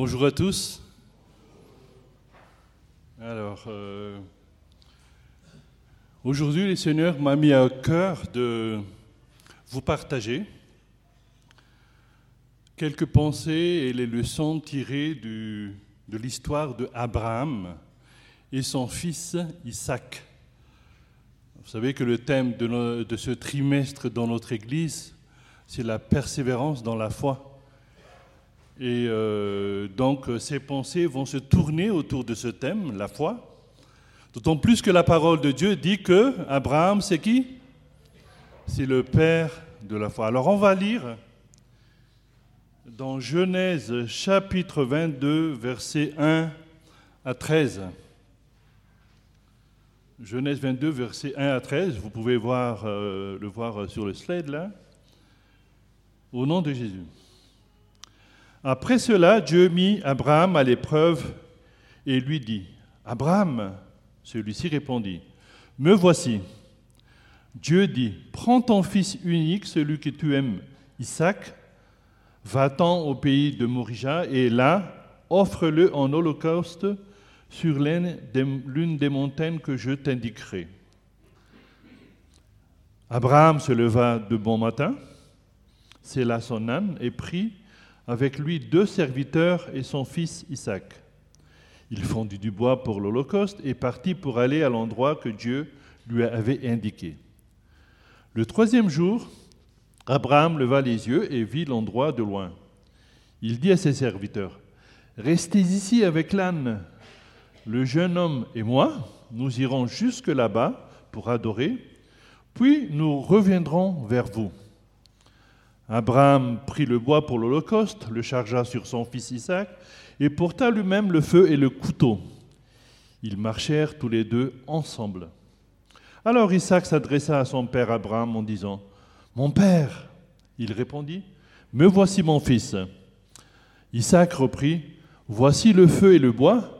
Bonjour à tous. Alors, euh, aujourd'hui, le Seigneur m'a mis à cœur de vous partager quelques pensées et les leçons tirées de l'histoire de Abraham et son fils Isaac. Vous savez que le thème de, de ce trimestre dans notre Église, c'est la persévérance dans la foi. Et euh, donc ces pensées vont se tourner autour de ce thème, la foi. D'autant plus que la parole de Dieu dit que Abraham, c'est qui? C'est le père de la foi. Alors on va lire dans Genèse chapitre 22, versets 1 à 13. Genèse 22, versets 1 à 13. Vous pouvez voir, euh, le voir sur le slide là. Au nom de Jésus. Après cela, Dieu mit Abraham à l'épreuve et lui dit, Abraham, celui-ci répondit, Me voici. Dieu dit, Prends ton fils unique, celui que tu aimes, Isaac, va-t'en au pays de Morija et là, offre-le en holocauste sur l'une des, montagnes que je t'indiquerai. Abraham se leva de bon matin, scella son âne et prit avec lui deux serviteurs et son fils Isaac. Il fondit du bois pour l'Holocauste et partit pour aller à l'endroit que Dieu lui avait indiqué. Le troisième jour, Abraham leva les yeux et vit l'endroit de loin. Il dit à ses serviteurs, Restez ici avec l'âne. Le jeune homme et moi, nous irons jusque là-bas pour adorer, puis nous reviendrons vers vous. Abraham prit le bois pour l'Holocauste, le chargea sur son fils Isaac, et porta lui-même le feu et le couteau. Ils marchèrent tous les deux ensemble. Alors Isaac s'adressa à son père Abraham en disant, Mon père, il répondit, Me voici mon fils. Isaac reprit, Voici le feu et le bois,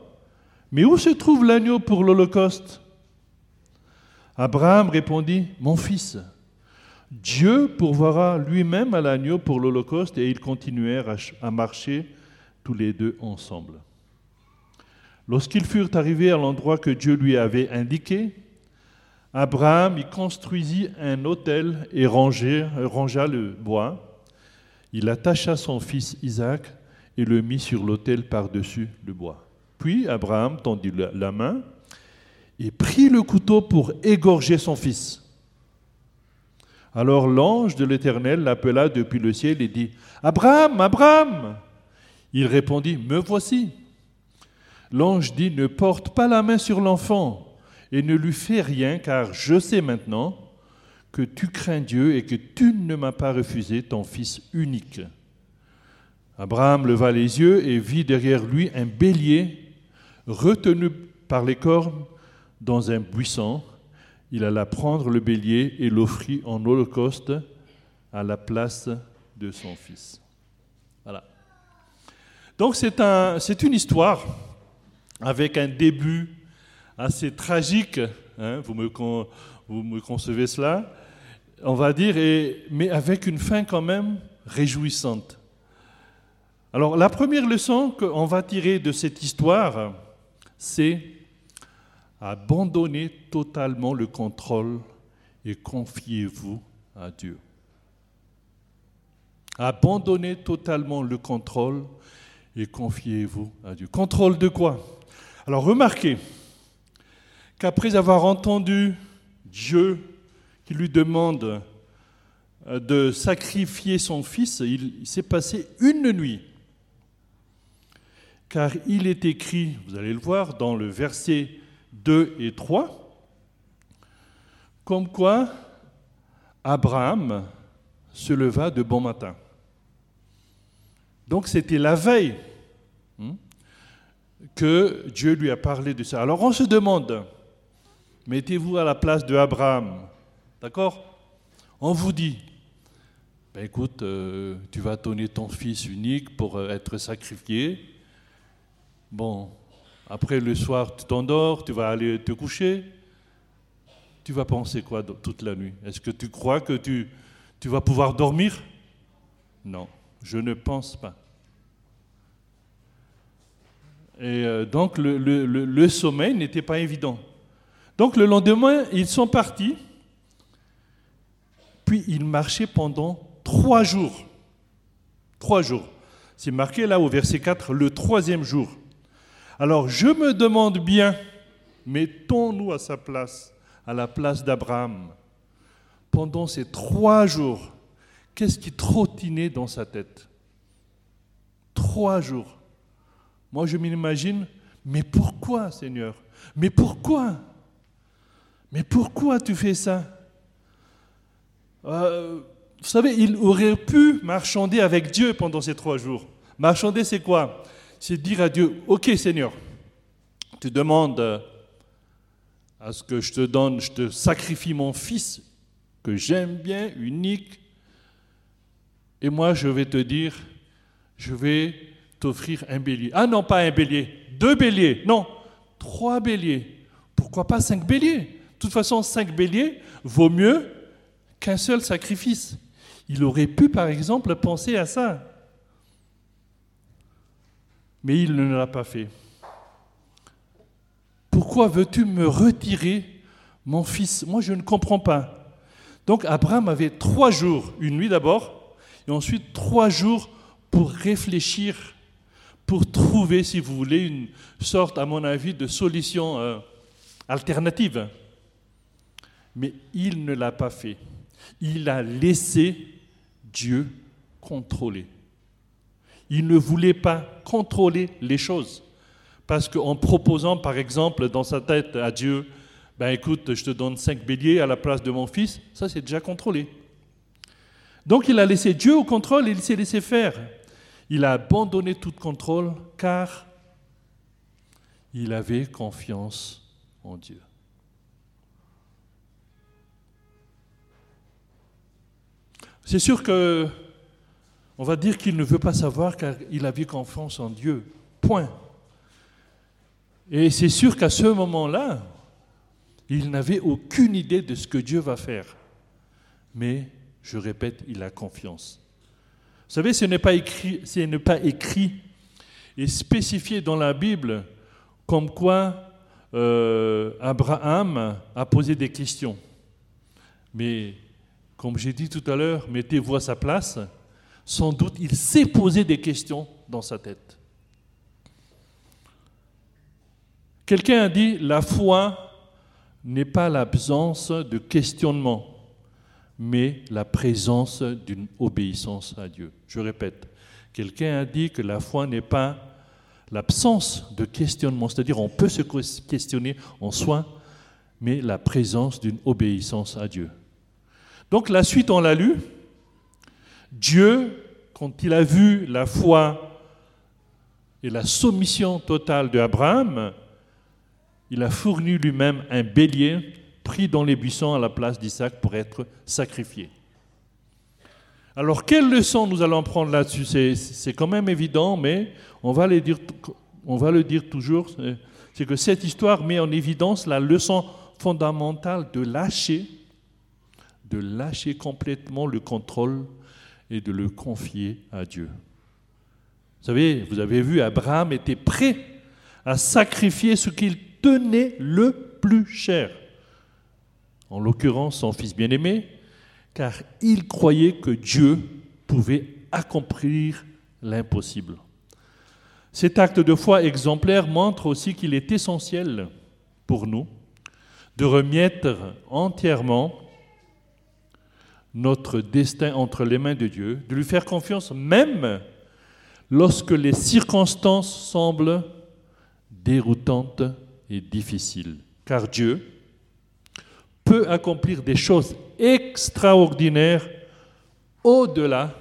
mais où se trouve l'agneau pour l'Holocauste? Abraham répondit, Mon fils, Dieu pourvoira lui-même à l'agneau pour l'Holocauste et ils continuèrent à ch- à marcher tous les deux ensemble. Lorsqu'ils furent arrivés à l'endroit que Dieu lui avait indiqué, Abraham y construisit un autel et rangea, le bois. Il attacha son fils Isaac et le mit sur l'autel par-dessus le bois. Puis Abraham tendit la main et prit le couteau pour égorger son fils. Alors l'ange de l'Éternel l'appela depuis le ciel et dit, Abraham, Abraham Il répondit, Me voici. L'ange dit, Ne porte pas la main sur l'enfant et ne lui fais rien, car je sais maintenant que tu crains Dieu et que tu ne m'as pas refusé ton fils unique. Abraham leva les yeux et vit derrière lui un bélier retenu par les cornes dans un buisson. Il alla prendre le bélier et l'offrit en holocauste à la place de son fils. Voilà. Donc c'est un, c'est une histoire avec un début assez tragique, hein, vous, me, concevez cela, on va dire, mais avec une fin quand même réjouissante. Alors la première leçon qu'on va tirer de cette histoire, c'est abandonnez totalement le contrôle et confiez-vous à Dieu. Abandonnez totalement le contrôle et confiez-vous à Dieu. Contrôle de quoi? Alors remarquez qu'après avoir entendu Dieu qui lui demande euh, de sacrifier son fils, il, il s'est passé une nuit. Car il est écrit, vous allez le voir, dans le verset 2 et 3, comme quoi Abraham se leva de bon matin. Donc c'était la veille hein, que Dieu lui a parlé de ça. Alors on se demande, mettez-vous à la place de Abraham, d'accord? On vous dit, ben écoute, euh, tu vas donner ton fils unique pour euh, être sacrifié. Bon, après le soir, tu t'endors, tu vas aller te coucher. Tu vas penser quoi toute la nuit? Est-ce que tu crois que tu, vas pouvoir dormir? Non, je ne pense pas. Et euh, donc le, sommeil n'était pas évident. Donc le lendemain, ils sont partis, puis ils marchaient pendant trois jours. Trois jours. C'est marqué là au verset 4, le troisième jour. Alors je me demande bien, mettons-nous à sa place, à la place d'Abraham, pendant ces trois jours, qu'est-ce qui trottinait dans sa tête? Trois jours. Moi, je m'imagine, mais pourquoi, Seigneur? Mais pourquoi? Mais pourquoi tu fais ça? Euh, Vous savez, il aurait pu marchander avec Dieu pendant ces trois jours. Marchander, c'est quoi? C'est dire à Dieu, OK Seigneur, tu demandes à ce que je te donne, je te sacrifie mon fils, que j'aime bien, unique, et moi je vais te dire, je vais t'offrir un bélier. Ah non, pas un bélier, deux béliers, non, trois béliers. Pourquoi pas cinq béliers? De toute façon, cinq béliers vaut mieux qu'un seul sacrifice. Il aurait pu, par exemple, penser à ça. Mais il ne l'a pas fait. Pourquoi veux-tu me retirer mon fils? Moi, je ne comprends pas. Donc, Abraham avait trois jours, une nuit d'abord, et ensuite trois jours pour réfléchir pour trouver, si vous voulez, une sorte, à mon avis, de solution euh, alternative. Mais il ne l'a pas fait. Il a laissé Dieu contrôler. Il ne voulait pas contrôler les choses. Parce qu'en proposant, par exemple, dans sa tête à Dieu, ben écoute, je te donne cinq béliers à la place de mon fils, ça c'est déjà contrôlé. Donc il a laissé Dieu au contrôle et il s'est laissé faire. Il a abandonné tout contrôle car il avait confiance en Dieu. C'est sûr que on va dire qu'il ne veut pas savoir car il avait confiance en Dieu. Point. Et c'est sûr qu'à ce moment-là, il n'avait aucune idée de ce que Dieu va faire. Mais, je répète, il a confiance. Vous savez, ce n'est pas écrit, n'est pas écrit et spécifié dans la Bible comme quoi euh, Abraham a posé des questions. Mais comme j'ai dit tout à l'heure, mettez-vous à sa place, sans doute il s'est posé des questions dans sa tête. Quelqu'un a dit, la foi n'est pas l'absence de questionnement mais la présence d'une obéissance à Dieu. Je répète, quelqu'un a dit que la foi n'est pas l'absence de questionnement, c'est-à-dire on peut se questionner en soi, mais la présence d'une obéissance à Dieu. Donc la suite, on l'a lu. Dieu, quand il a vu la foi et la soumission totale d'Abraham, il a fourni lui-même un bélier pris dans les buissons à la place d'Isaac pour être sacrifié. Alors, quelle leçon nous allons prendre là-dessus? C'est, quand même évident, mais on va, on va le dire toujours, c'est que cette histoire met en évidence la leçon fondamentale de lâcher, de lâcher complètement le contrôle et de le confier à Dieu. Vous savez, vous avez vu, Abraham était prêt à sacrifier ce qu'il tenait le plus cher en l'occurrence son fils bien-aimé, car il croyait que Dieu pouvait accomplir l'impossible. Cet acte de foi exemplaire montre aussi qu'il est essentiel pour nous de remettre entièrement notre destin entre les mains de Dieu, de lui faire confiance même lorsque les circonstances semblent déroutantes et difficiles. Car Dieu, peut accomplir des choses extraordinaires au-delà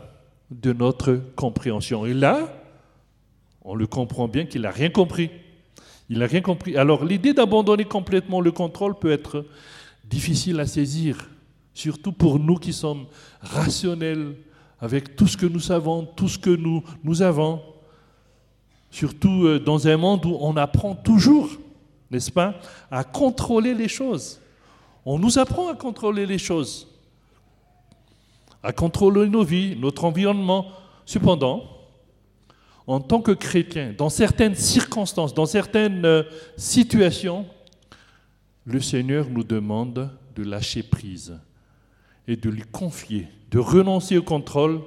de notre compréhension. Et là, on le comprend bien qu'il n'a rien compris. Il n'a rien compris. Alors l'idée d'abandonner complètement le contrôle peut être difficile à saisir, surtout pour nous qui sommes rationnels, avec tout ce que nous savons, tout ce que nous, avons, surtout euh, dans un monde où on apprend toujours, n'est-ce pas, à contrôler les choses. On nous apprend à contrôler les choses, à contrôler nos vies, notre environnement. Cependant, en tant que chrétien, dans certaines circonstances, dans certaines euh, situations, le Seigneur nous demande de lâcher prise et de lui confier, de renoncer au contrôle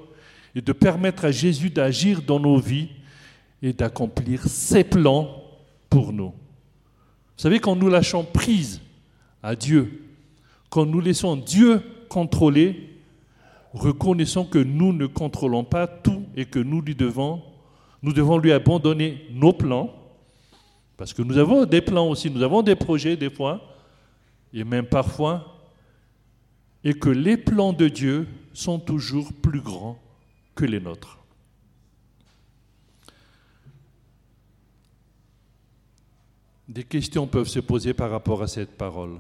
et de permettre à Jésus d'agir dans nos vies et d'accomplir ses plans pour nous. Vous savez, quand nous lâchons prise à Dieu, quand nous laissons Dieu contrôler, reconnaissons que nous ne contrôlons pas tout et que nous lui devons, nous devons lui abandonner nos plans, parce que nous avons des plans aussi, nous avons des projets des fois, et même parfois, et que les plans de Dieu sont toujours plus grands que les nôtres. Des questions peuvent se poser par rapport à cette parole.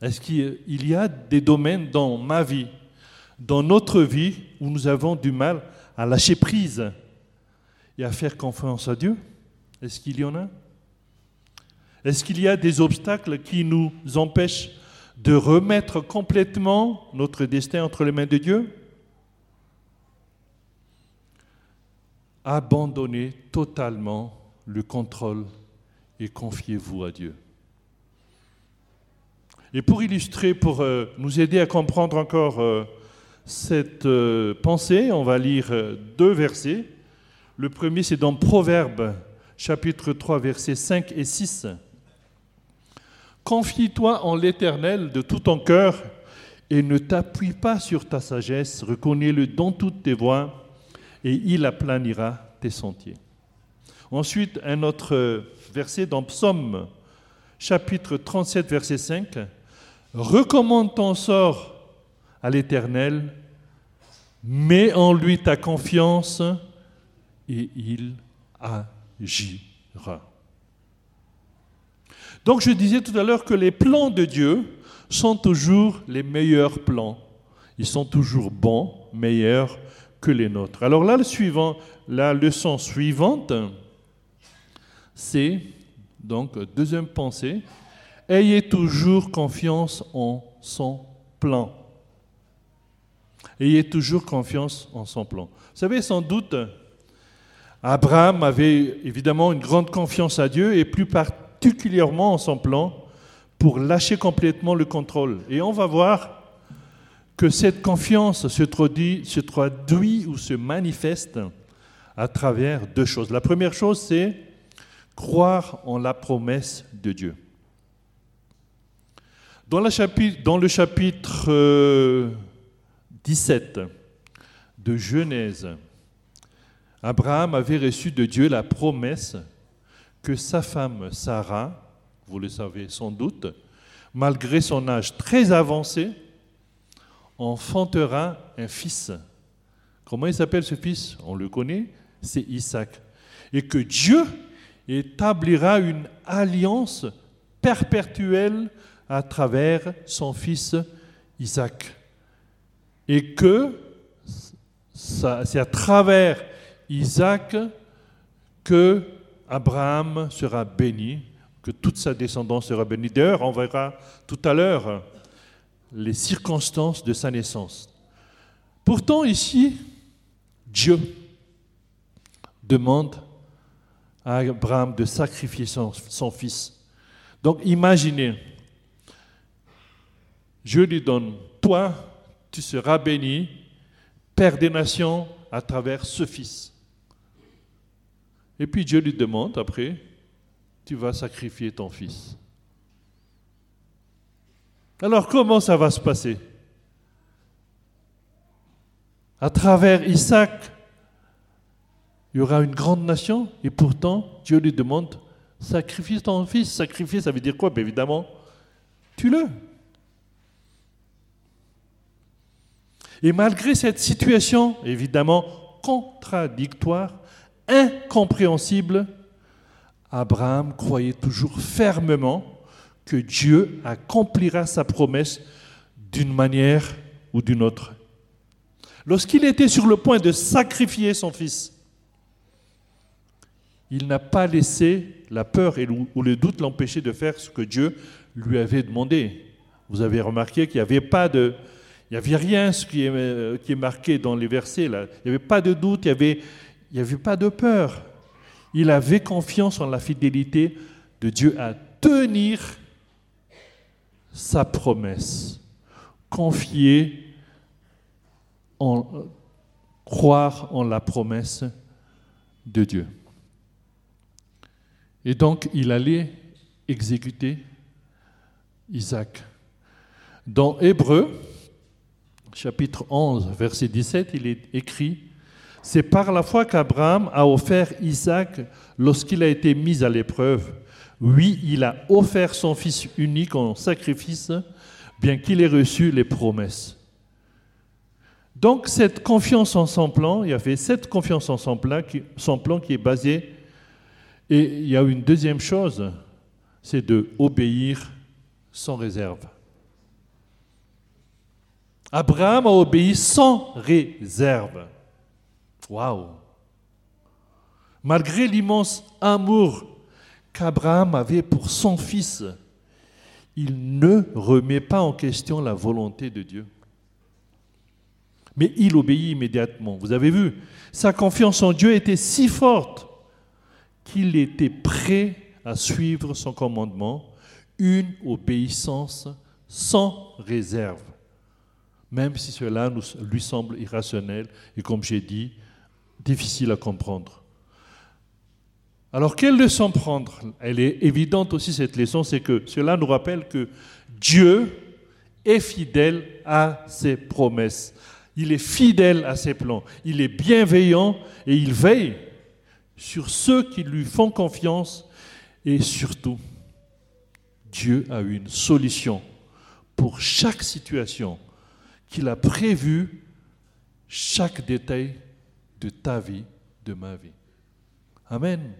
Est-ce qu'il y a des domaines dans ma vie, dans notre vie, où nous avons du mal à lâcher prise et à faire confiance à Dieu? Est-ce qu'il y en a? Est-ce qu'il y a des obstacles qui nous empêchent de remettre complètement notre destin entre les mains de Dieu Abandonnez totalement le contrôle et confiez-vous à Dieu. Et pour illustrer, pour euh, nous aider à comprendre encore euh, cette euh, pensée, on va lire deux versets. Le premier, c'est dans Proverbe, chapitre 3, versets 5 et 6. Confie-toi en l'Éternel de tout ton cœur et ne t'appuie pas sur ta sagesse, reconnais-le dans toutes tes voies et il aplanira tes sentiers. Ensuite, un autre verset dans Psaume, chapitre 37, verset 5. Recommande ton sort à l'Éternel, mets en lui ta confiance et il agira. Donc je disais tout à l'heure que les plans de Dieu sont toujours les meilleurs plans. Ils sont toujours bons, meilleurs que les nôtres. Alors là, le suivant, la leçon suivante, c'est donc deuxième pensée, ayez toujours confiance en son plan. Ayez toujours confiance en son plan. Vous savez, sans doute, Abraham avait évidemment une grande confiance à Dieu et plus particulièrement en son plan pour lâcher complètement le contrôle. Et on va voir que cette confiance se traduit, ou se manifeste à travers deux choses. La première chose, c'est croire en la promesse de Dieu. Dans, le chapitre 17 euh, de Genèse, Abraham avait reçu de Dieu la promesse que sa femme Sarah, vous le savez sans doute, malgré son âge très avancé, enfantera un fils. Comment il s'appelle ce fils? On le connaît, c'est Isaac. Et que Dieu établira une alliance perpétuelle à travers son fils Isaac. Et que c'est à travers Isaac que Abraham sera béni, que toute sa descendance sera bénie. D'ailleurs, on verra tout à l'heure les circonstances de sa naissance. Pourtant, ici, Dieu demande à Abraham de sacrifier son, fils. Donc imaginez, je lui donne, toi, tu seras béni, Père des nations, à travers ce fils. Et puis Dieu lui demande après, tu vas sacrifier ton fils. Alors comment ça va se passer? À travers Isaac, il y aura une grande nation, et pourtant, Dieu lui demande, sacrifie ton fils. Sacrifier, ça veut dire quoi? Ben Évidemment, tue-le. Et malgré cette situation, évidemment, contradictoire, incompréhensible, Abraham croyait toujours fermement que Dieu accomplira sa promesse d'une manière ou d'une autre. Lorsqu'il était sur le point de sacrifier son fils, il n'a pas laissé la peur ou le doute l'empêcher de faire ce que Dieu lui avait demandé. Vous avez remarqué qu'il n'y avait pas de, il n'y avait rien ce qui est, euh, qui est marqué dans les versets là. Il n'y avait pas de doute, il y avait, il n'y avait pas de peur. Il avait confiance en la fidélité de Dieu à tenir sa promesse, confier en croire en la promesse de Dieu. Et donc il allait exécuter Isaac. Dans Hébreu, chapitre 11, verset 17, il est écrit, C'est par la foi qu'Abraham a offert Isaac lorsqu'il a été mis à l'épreuve. Oui, il a offert son fils unique en sacrifice, bien qu'il ait reçu les promesses. Donc cette confiance en son plan, il y avait cette confiance en son plan qui, son plan qui est basé, et il y a une deuxième chose, c'est de obéir sans réserve. Abraham a obéi sans réserve. Waouh! Malgré l'immense amour qu'Abraham avait pour son fils, il ne remet pas en question la volonté de Dieu. Mais il obéit immédiatement. Vous avez vu, sa confiance en Dieu était si forte qu'il était prêt à suivre son commandement, une obéissance sans réserve, même si cela lui semble irrationnel et, comme j'ai dit, difficile à comprendre. Alors, quelle leçon prendre? Elle est évidente aussi, cette leçon, c'est que cela nous rappelle que Dieu est fidèle à ses promesses. Il est fidèle à ses plans. Il est bienveillant et il veille sur ceux qui lui font confiance et surtout, Dieu a une solution pour chaque situation qu'il a prévu chaque détail de ta vie, de ma vie. Amen.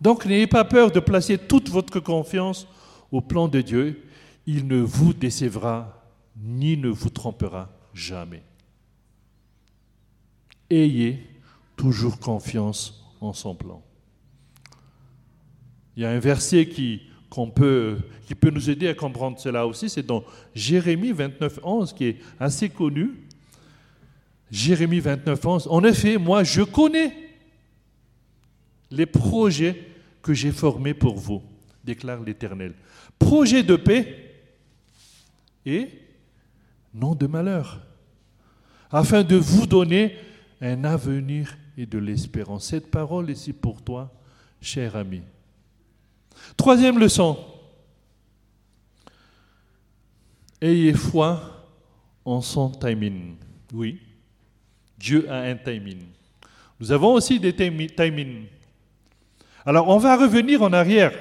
Donc n'ayez pas peur de placer toute votre confiance au plan de Dieu. Il ne vous décevra ni ne vous trompera jamais. Ayez toujours confiance en son plan. Il y a un verset qui, peut, qui peut nous aider à comprendre cela aussi, c'est dans Jérémie 29, 11, qui est assez connu. Jérémie 29, 11. En effet, moi, je connais les projets que j'ai formés pour vous, déclare l'Éternel. Projet de paix et non de malheur, afin de vous donner un avenir et de l'espérance. Cette parole est ici pour toi, cher ami. Troisième leçon. Ayez foi en son timing. Oui, Dieu a un timing. Nous avons aussi des timings. Alors, on va revenir en arrière.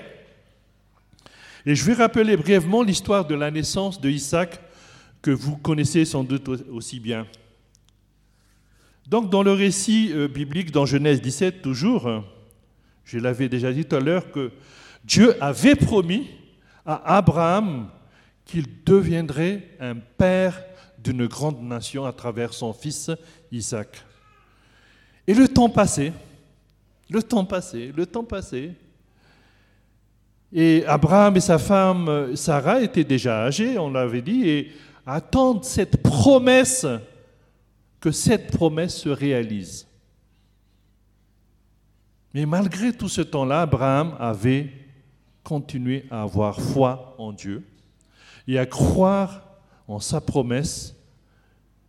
Et je vais rappeler brièvement l'histoire de la naissance de Isaac que vous connaissez sans doute aussi bien. Donc dans le récit euh, biblique, dans Genèse 17 toujours, je l'avais déjà dit tout à l'heure, que Dieu avait promis à Abraham qu'il deviendrait un père d'une grande nation à travers son fils Isaac. Et le temps passait, le temps passait, le temps passait. Et Abraham et sa femme Sarah étaient déjà âgés, on l'avait dit, et attendre cette promesse, que cette promesse se réalise. Mais malgré tout ce temps-là, Abraham avait continué à avoir foi en Dieu et à croire en sa promesse,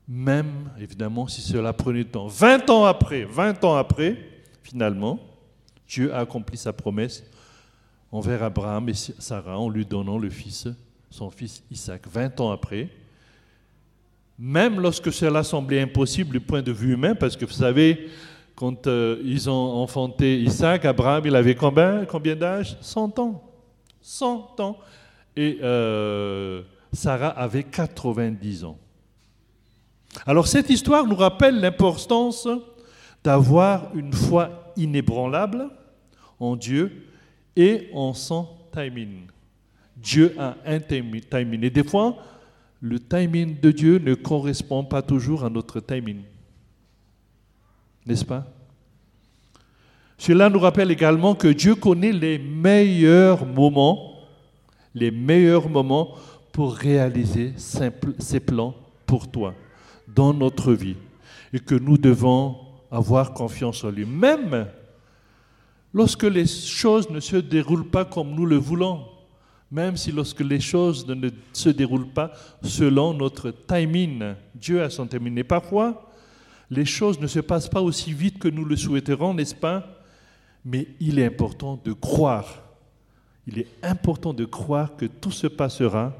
même évidemment si cela prenait du temps. 20 ans après, 20 ans après, finalement, Dieu a accompli sa promesse envers Abraham et Sarah en lui donnant le fils, son fils Isaac. 20 ans après, même lorsque cela semblait impossible du point de vue humain, parce que vous savez, quand euh, ils ont enfanté Isaac, Abraham, il avait combien, combien d'âge 100 ans. 100 ans. Et euh, Sarah avait 90 ans. Alors cette histoire nous rappelle l'importance d'avoir une foi inébranlable en Dieu et en son timing. Dieu a un timing. Et des fois, le timing de Dieu ne correspond pas toujours à notre timing. N'est-ce pas? Cela nous rappelle également que Dieu connaît les meilleurs moments, les meilleurs moments pour réaliser ses plans pour toi dans notre vie et que nous devons avoir confiance en lui, même lorsque les choses ne se déroulent pas comme nous le voulons, même si lorsque les choses ne se déroulent pas selon notre timing. Dieu a son timing. Et parfois, les choses ne se passent pas aussi vite que nous le souhaiterons, n'est-ce pas? Mais il est important de croire. Il est important de croire que tout se passera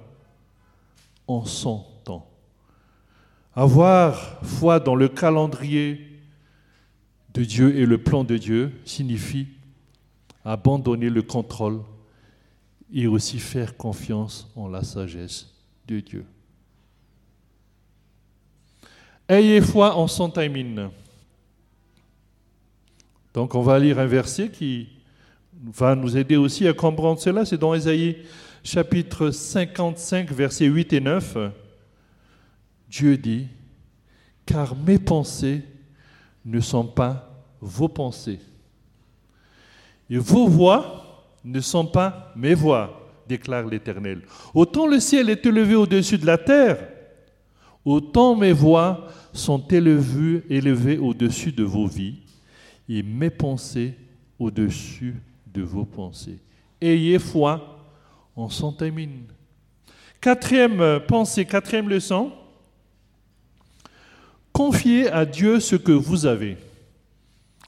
en son temps. Avoir foi dans le calendrier de Dieu et le plan de Dieu signifie abandonner le contrôle et aussi faire confiance en la sagesse de Dieu. Ayez foi en son timing. Donc on va lire un verset qui va nous aider aussi à comprendre cela. C'est dans Ésaïe chapitre 55, versets 8 et 9. Dieu dit, car mes pensées ne sont pas vos pensées. Et vos voix ne sont pas mes voix, déclare l'Éternel. Autant le ciel est élevé au-dessus de la terre, autant mes voix sont élevées, élevées au-dessus de vos vies et mes pensées au-dessus de vos pensées. Ayez foi en son timing. Quatrième pensée, quatrième leçon, confiez à Dieu ce que vous avez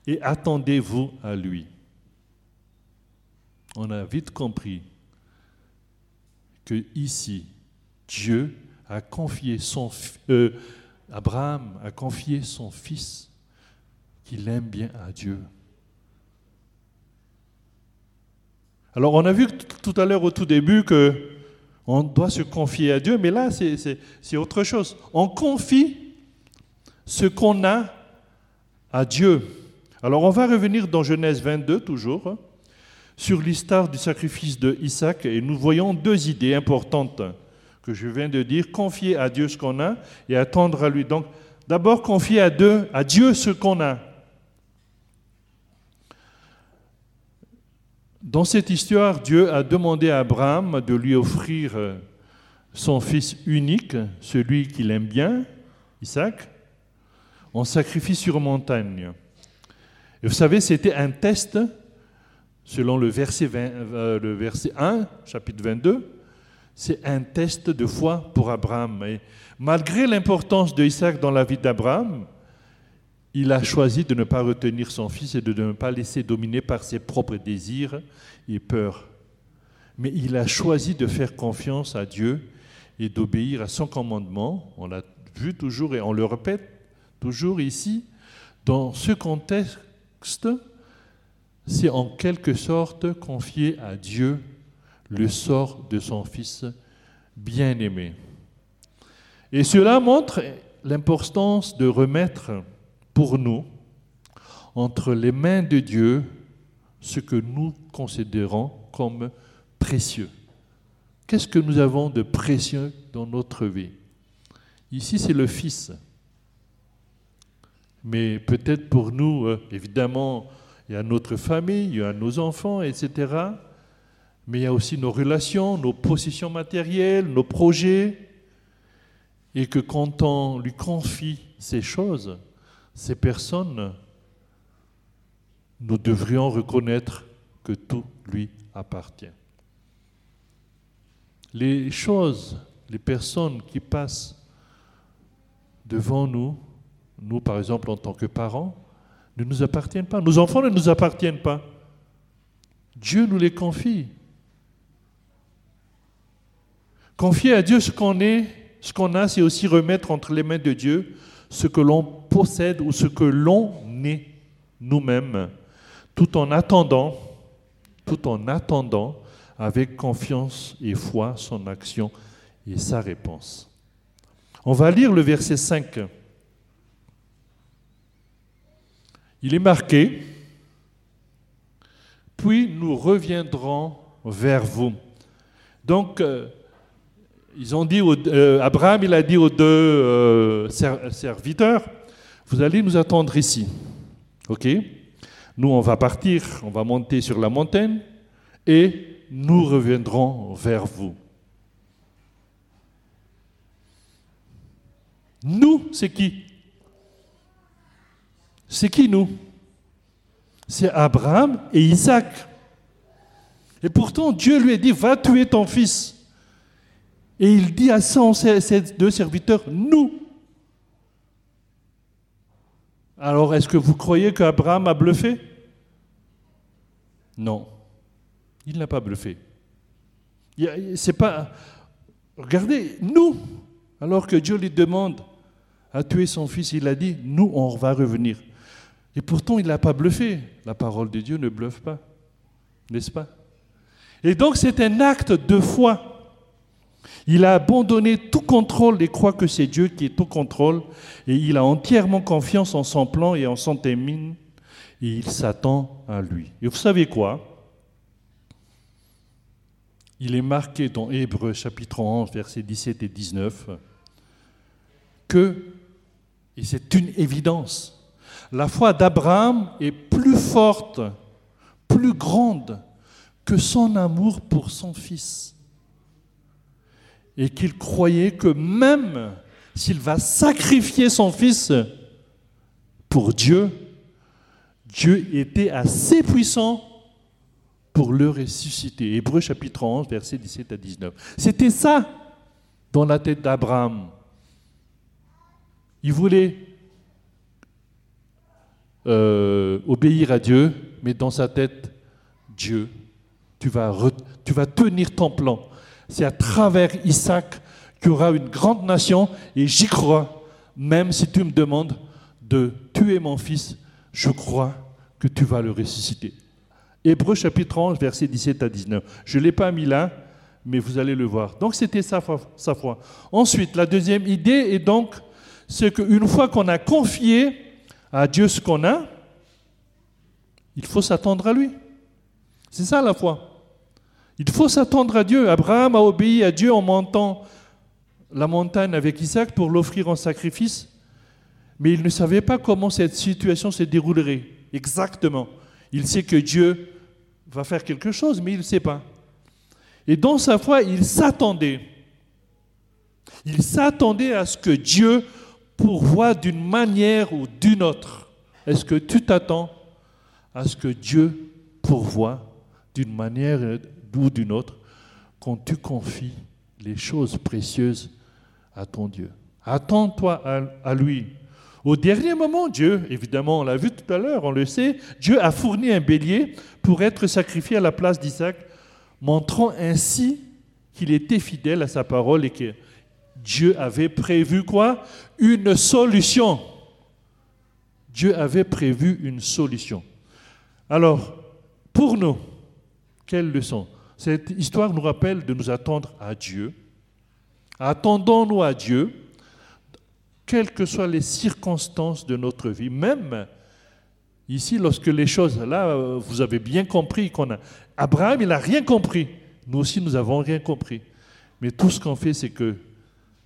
et attendez-vous à lui. On a vite compris que ici, Dieu a confié son euh, Abraham a confié son fils qu'il aime bien à Dieu. Alors on a vu tout à l'heure au tout début que on doit se confier à Dieu, mais là c'est autre chose. On confie ce qu'on a à Dieu. Alors on va revenir dans Genèse 22 toujours sur l'histoire du sacrifice de Isaac et nous voyons deux idées importantes que je viens de dire, confier à Dieu ce qu'on a et attendre à lui. Donc d'abord confier à Dieu, à Dieu ce qu'on a. Dans cette histoire, Dieu a demandé à Abraham de lui offrir euh, son fils unique, celui qu'il aime bien, Isaac, en sacrifice sur montagne. Et vous savez, c'était un test, selon le verset, euh, le verset 1, chapitre 22, c'est un test de foi pour Abraham. Et malgré l'importance de Isaac dans la vie d'Abraham, il a choisi de ne pas retenir son fils et de ne pas laisser dominer par ses propres désirs et peurs. Mais il a choisi de faire confiance à Dieu et d'obéir à son commandement. On l'a vu toujours et on le répète toujours ici. Dans ce contexte, c'est en quelque sorte confier à Dieu le sort de son fils bien-aimé. Et cela montre l'importance de remettre pour nous, entre les mains de Dieu, ce que nous considérons comme précieux. Qu'est-ce que nous avons de précieux dans notre vie? Ici, c'est le Fils. Mais peut-être pour nous, euh, évidemment, il y a notre famille, il y a nos enfants, etc. Mais il y a aussi nos relations, nos positions matérielles, nos projets. Et que quand on lui confie ces choses, ces personnes, nous devrions reconnaître que tout lui appartient. Les choses, les personnes qui passent devant nous, nous par exemple en tant que parents, ne nous appartiennent pas. Nos enfants ne nous appartiennent pas. Dieu nous les confie. Confier à Dieu ce qu'on est, ce qu'on a, c'est aussi remettre entre les mains de Dieu ce que l'on possède ou ce que l'on est nous-mêmes, tout en attendant, tout en attendant avec confiance et foi son action et sa réponse. On va lire le verset 5. Il est marqué, puis nous reviendrons vers vous. Donc, euh, ils ont dit, euh, Abraham, il a dit aux deux euh, serviteurs, vous allez nous attendre ici. Nous, on va partir, on va monter sur la montagne et nous reviendrons vers vous. Nous, c'est qui? C'est qui nous? C'est Abraham et Isaac. Et pourtant, Dieu lui a dit, va tuer ton fils. Et il dit à ses deux serviteurs, nous. Alors, est-ce que vous croyez qu'Abraham a bluffé? Non, il n'a pas bluffé. C'est pas. Regardez, nous, alors que Dieu lui demande à tuer son fils, il a dit, nous, on va revenir. Et pourtant, il n'a pas bluffé. La parole de Dieu ne bluffe pas, n'est-ce pas? Et donc, c'est un acte de foi. Il a abandonné tout contrôle et croit que c'est Dieu qui est au contrôle. Et il a entièrement confiance en son plan et en son termine. Et il s'attend à lui. Et vous savez quoi? Il est marqué dans Hébreu chapitre 11, versets 17 et 19, que, et c'est une évidence, la foi d'Abraham est plus forte, plus grande que son amour pour son fils et qu'il croyait que même s'il va sacrifier son fils pour Dieu, Dieu était assez puissant pour le ressusciter. Hébreu chapitre 11, versets 17 à 19. C'était ça dans la tête d'Abraham. Il voulait euh, obéir à Dieu, mais dans sa tête, Dieu, tu vas, tu vas tenir ton plan. C'est à travers Isaac qu'il y aura une grande nation et j'y crois. Même si tu me demandes de tuer mon fils, je crois que tu vas le ressusciter. Hébreu chapitre 11, versets 17 à 19. Je ne l'ai pas mis là, mais vous allez le voir. Donc c'était sa foi, sa foi. Ensuite, la deuxième idée est donc, c'est qu'une fois qu'on a confié à Dieu ce qu'on a, il faut s'attendre à lui. C'est ça la foi. Il faut s'attendre à Dieu. Abraham a obéi à Dieu en montant la montagne avec Isaac pour l'offrir en sacrifice, mais il ne savait pas comment cette situation se déroulerait exactement. Il sait que Dieu va faire quelque chose, mais il ne sait pas. Et dans sa foi, il s'attendait. Il s'attendait à ce que Dieu pourvoie d'une manière ou d'une autre. Est-ce que tu t'attends à ce que Dieu pourvoie d'une manière ou d'une autre, quand tu confies les choses précieuses à ton Dieu. Attends-toi à, lui. Au dernier moment, Dieu, évidemment, on l'a vu tout à l'heure, on le sait, Dieu a fourni un bélier pour être sacrifié à la place d'Isaac, montrant ainsi qu'il était fidèle à sa parole et que Dieu avait prévu quoi? Une solution. Dieu avait prévu une solution. Alors, pour nous, quelle leçon? Cette histoire nous rappelle de nous attendre à Dieu. Attendons-nous à Dieu, quelles que soient les circonstances de notre vie, même ici, lorsque les choses, là, vous avez bien compris qu'on a. Abraham, il n'a rien compris. Nous aussi, nous n'avons rien compris. Mais tout ce qu'on fait, c'est que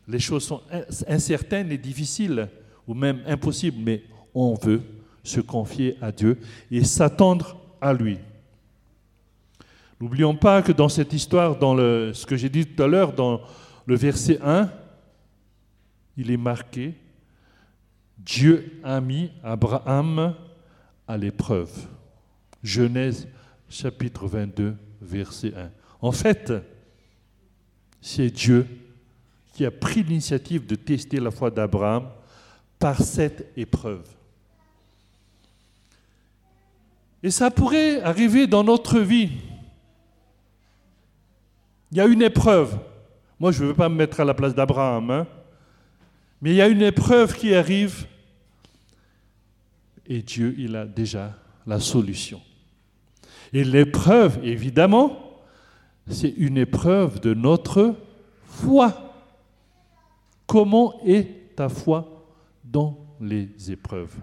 les choses sont incertaines et difficiles, ou même impossibles, mais on veut se confier à Dieu et s'attendre à lui. N'oublions pas que dans cette histoire, dans ce que j'ai dit tout à l'heure, dans le verset 1, il est marqué Dieu a mis Abraham à l'épreuve. Genèse chapitre 22, verset 1. En fait, c'est Dieu qui a pris l'initiative de tester la foi d'Abraham par cette épreuve. Et ça pourrait arriver dans notre vie. Il y a une épreuve. Moi, je ne veux pas me mettre à la place d'Abraham, hein. mais il y a une épreuve qui arrive et Dieu, il a déjà la solution. Et l'épreuve, évidemment, c'est une épreuve de notre foi. Comment est ta foi dans les épreuves?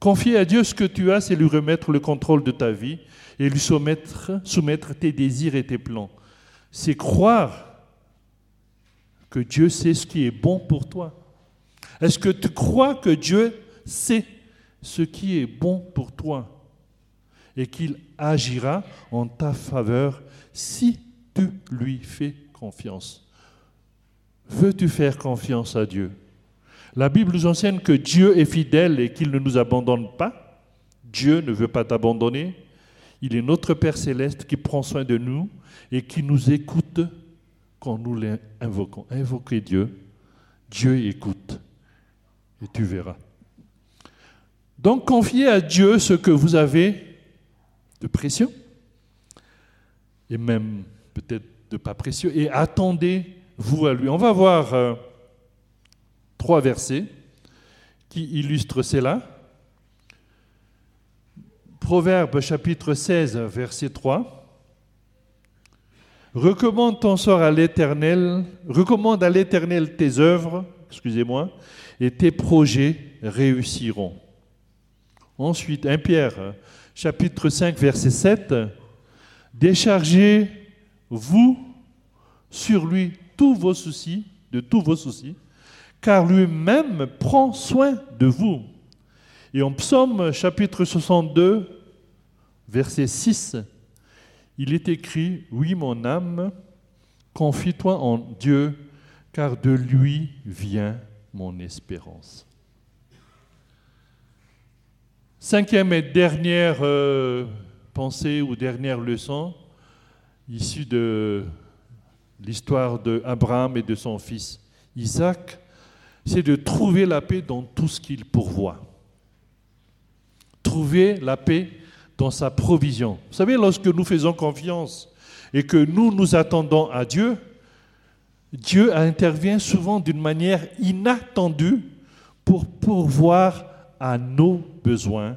Confier à Dieu ce que tu as, c'est lui remettre le contrôle de ta vie et lui soumettre, soumettre tes désirs et tes plans. C'est croire que Dieu sait ce qui est bon pour toi. Est-ce que tu crois que Dieu sait ce qui est bon pour toi et qu'il agira en ta faveur si tu lui fais confiance? Veux-tu faire confiance à Dieu? La Bible nous enseigne que Dieu est fidèle et qu'il ne nous abandonne pas. Dieu ne veut pas t'abandonner. Il est notre Père céleste qui prend soin de nous et qui nous écoute quand nous l'invoquons. Invoquez Dieu. Dieu écoute. Et tu verras. Donc confiez à Dieu ce que vous avez de précieux, et même peut-être de pas précieux, et attendez-vous à lui. On va voir euh, trois versets qui illustrent cela. Proverbe chapitre 16, verset 3. Recommande ton sort à l'Éternel, recommande à l'Éternel tes œuvres, excusez-moi, et tes projets réussiront. Ensuite, 1 Pierre, chapitre 5, verset 7, Déchargez-vous sur lui tous vos soucis, de tous vos soucis, car lui-même prend soin de vous. Et en psaume chapitre 62, verset 6, il est écrit, Oui mon âme, confie-toi en Dieu, car de lui vient mon espérance. Cinquième et dernière euh, pensée ou dernière leçon, issue de l'histoire d'Abraham et de son fils Isaac, c'est de trouver la paix dans tout ce qu'il pourvoit. Trouver la paix dans sa provision. Vous savez, lorsque nous faisons confiance et que nous nous attendons à Dieu, Dieu intervient souvent d'une manière inattendue pour pourvoir à nos besoins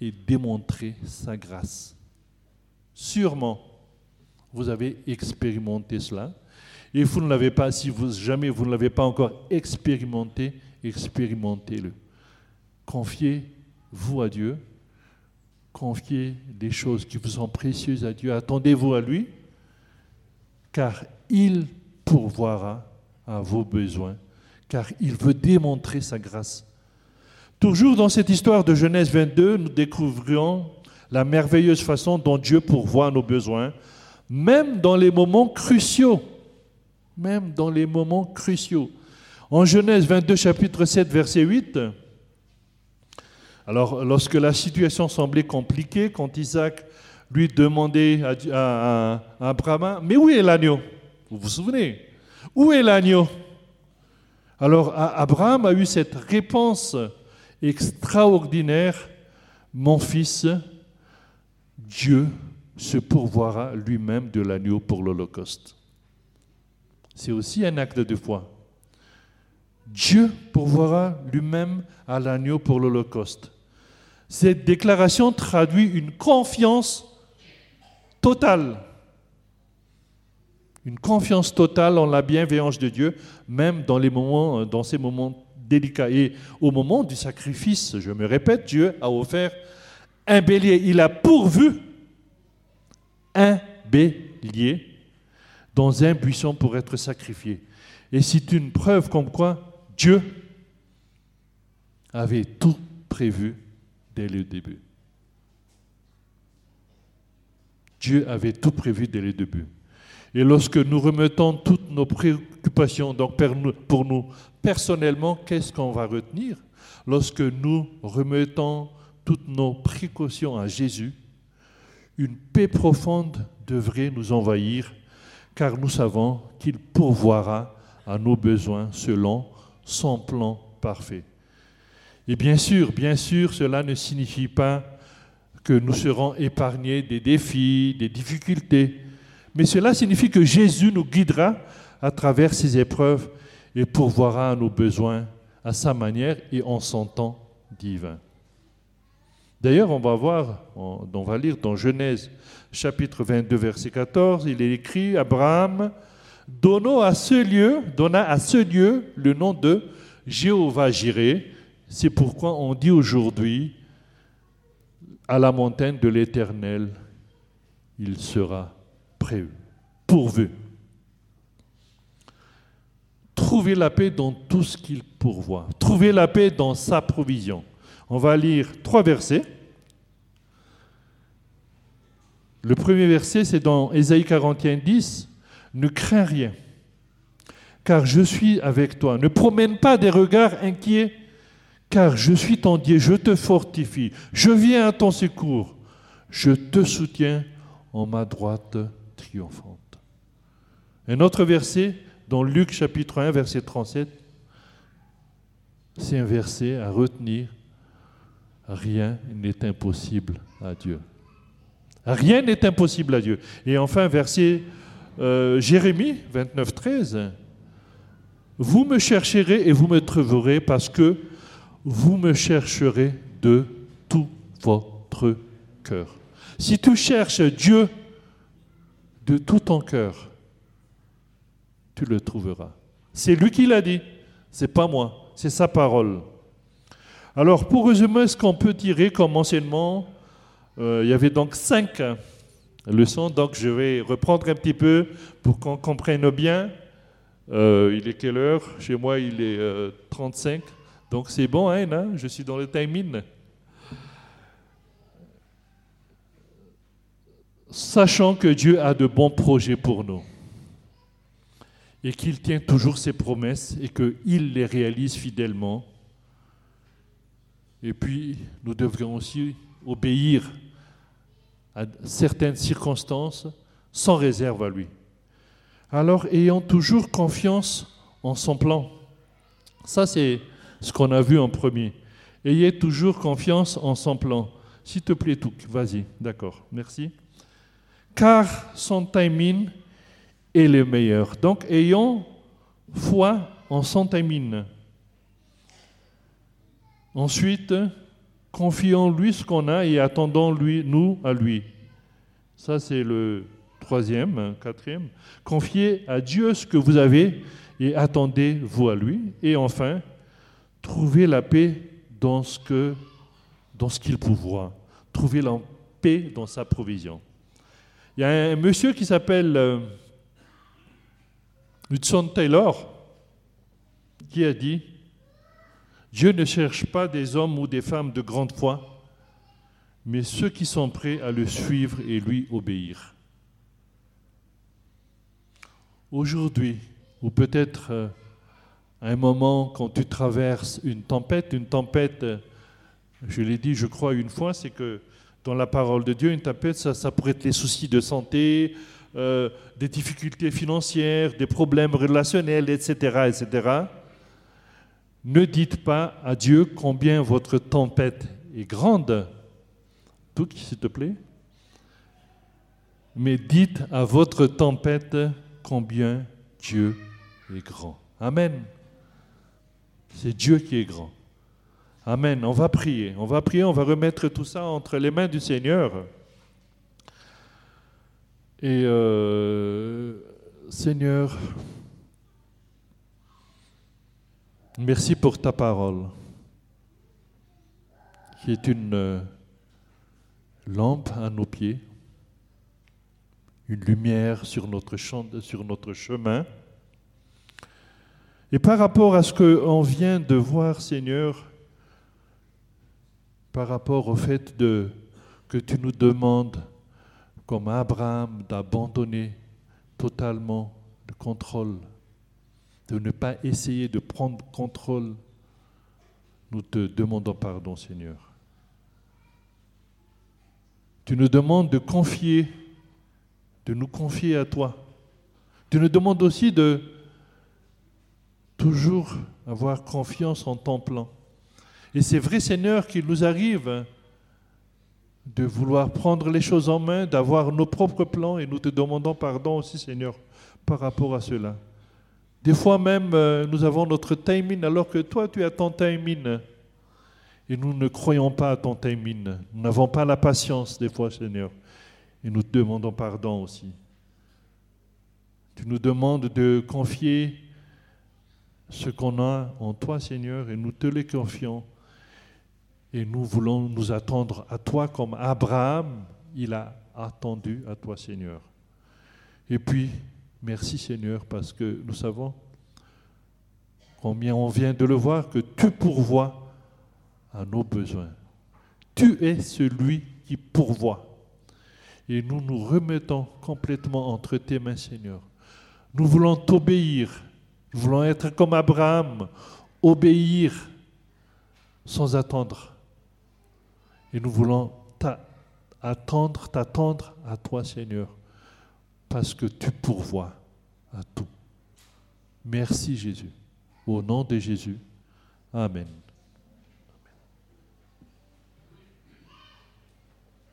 et démontrer sa grâce. Sûrement, vous avez expérimenté cela. Et vous ne l'avez pas, si vous, jamais vous ne l'avez pas encore expérimenté, expérimentez-le. Confiez-vous à Dieu. Confiez des choses qui vous sont précieuses à Dieu. Attendez-vous à lui, car il pourvoira à vos besoins, car il veut démontrer sa grâce. Toujours dans cette histoire de Genèse 22, nous découvrions la merveilleuse façon dont Dieu pourvoit nos besoins, même dans les moments cruciaux. Même dans les moments cruciaux. En Genèse 22, chapitre 7, verset 8, alors lorsque la situation semblait compliquée, quand Isaac lui demandait à, à Abraham, mais où est l'agneau? Vous vous souvenez? Où est l'agneau? Alors Abraham a eu cette réponse extraordinaire, mon fils, Dieu se pourvoira lui-même de l'agneau pour l'Holocauste. C'est aussi un acte de foi. Dieu pourvoira lui-même à l'agneau pour l'Holocauste. Cette déclaration traduit une confiance totale. Une confiance totale en la bienveillance de Dieu, même dans, dans ces moments délicat. Et au moment du sacrifice, je me répète, Dieu a offert un bélier. Il a pourvu un bélier dans un buisson pour être sacrifié. Et c'est une preuve comme quoi Dieu avait tout prévu dès le début. Dieu avait tout prévu dès le début. Et lorsque nous remettons toutes nos préoccupations donc pour nous personnellement, qu'est-ce qu'on va retenir? Lorsque nous remettons toutes nos précautions à Jésus, une paix profonde devrait nous envahir, car nous savons qu'il pourvoira à nos besoins selon son plan parfait. Et bien sûr, bien sûr, cela ne signifie pas que nous serons épargnés des défis, des difficultés, mais cela signifie que Jésus nous guidera à travers ces épreuves et pourvoira à nos besoins à sa manière et en son temps divin. D'ailleurs, on va voir, on va lire dans Genèse chapitre 22, verset 14, il est écrit Abraham donna à ce lieu, donna à ce lieu le nom de Jéhovah Jireh. C'est pourquoi on dit aujourd'hui à la montagne de l'Éternel, il sera prévu, pourvu. Trouver la paix dans tout ce qu'il pourvoit. Trouver la paix dans sa provision. On va lire trois versets. Le premier verset, c'est dans Ésaïe 41, 10. Ne crains rien, car je suis avec toi. Ne promène pas des regards inquiets, car je suis ton Dieu, je te fortifie, je viens à ton secours, je te soutiens en ma droite triomphante. Un autre verset, dans Luc chapitre 1, verset 37, c'est un verset à retenir. Rien n'est impossible à Dieu. Rien n'est impossible à Dieu. Et enfin, verset euh, Jérémie 29, 13. Vous me chercherez et vous me trouverez parce que vous me chercherez de tout votre cœur. Si tu cherches Dieu de tout ton cœur, tu le trouveras. C'est lui qui l'a dit, c'est pas moi, c'est sa parole. Alors, pour résumer ce qu'on peut tirer comme enseignement, il y avait donc cinq leçons, donc je vais reprendre un petit peu pour qu'on comprenne bien. Euh, il est quelle heure? Chez moi, il est 35. Euh, donc c'est bon, hein, hein, je suis dans le timing. Sachant que Dieu a de bons projets pour nous et qu'il tient toujours ses promesses et qu'il les réalise fidèlement. Et puis, nous devrions aussi obéir à certaines circonstances sans réserve à lui. Alors, ayant toujours confiance en son plan. Ça, c'est ce qu'on a vu en premier. Ayez toujours confiance en son plan. S'il te plaît, tout, vas-y, d'accord, merci. Car son timing est le meilleur. Donc, ayons foi en son timing. Ensuite, confions lui ce qu'on a et attendons lui, nous à lui. Ça, c'est le troisième, quatrième. Confiez à Dieu ce que vous avez et attendez-vous à lui. Et enfin, trouvez la paix dans ce que, dans ce qu'il pourvoit. Trouvez la paix dans sa provision. Il y a un monsieur qui s'appelle euh, Hudson Taylor qui a dit Dieu ne cherche pas des hommes ou des femmes de grande foi, mais ceux qui sont prêts à le suivre et lui obéir. Aujourd'hui, ou peut-être euh, à un moment quand tu traverses une tempête, une tempête, euh, je l'ai dit, je crois une fois, c'est que dans la parole de Dieu, une tempête, ça, pourrait être les soucis de santé, euh, des difficultés financières, des problèmes relationnels, etc., etc. Ne dites pas à Dieu combien votre tempête est grande, tout s'il te plaît, mais dites à votre tempête combien Dieu est grand. Amen. C'est Dieu qui est grand. Amen. On va prier. On va prier, on va remettre tout ça entre les mains du Seigneur. Et euh, Seigneur, merci pour ta parole, qui est une euh, lampe à nos pieds, une lumière sur notre, chemin. Et par rapport à ce qu'on vient de voir, Seigneur, par rapport au fait que tu nous demandes, comme Abraham, d'abandonner totalement le contrôle, de ne pas essayer de prendre contrôle, nous te demandons pardon, Seigneur. Tu nous demandes de confier, de nous confier à toi. Tu nous demandes aussi de toujours avoir confiance en ton plan. Et c'est vrai, Seigneur, qu'il nous arrive de vouloir prendre les choses en main, d'avoir nos propres plans, et nous te demandons pardon aussi, Seigneur, par rapport à cela. Des fois même, euh, nous avons notre timing, alors que toi, tu as ton timing. Et nous ne croyons pas à ton timing. Nous n'avons pas la patience, des fois, Seigneur. Et nous te demandons pardon aussi. Tu nous demandes de confier ce qu'on a en toi, Seigneur, et nous te les confions. Et nous voulons nous attendre à toi comme Abraham, il a attendu à toi, Seigneur. Et puis, merci, Seigneur, parce que nous savons combien on vient de le voir, que tu pourvois à nos besoins. Tu es celui qui pourvoit. Et nous nous remettons complètement entre tes mains, Seigneur. Nous voulons t'obéir Nous voulons être comme Abraham, obéir sans attendre. Et nous voulons attendre, t'attendre à toi, Seigneur, parce que tu pourvois à tout. Merci Jésus. Au nom de Jésus. Amen.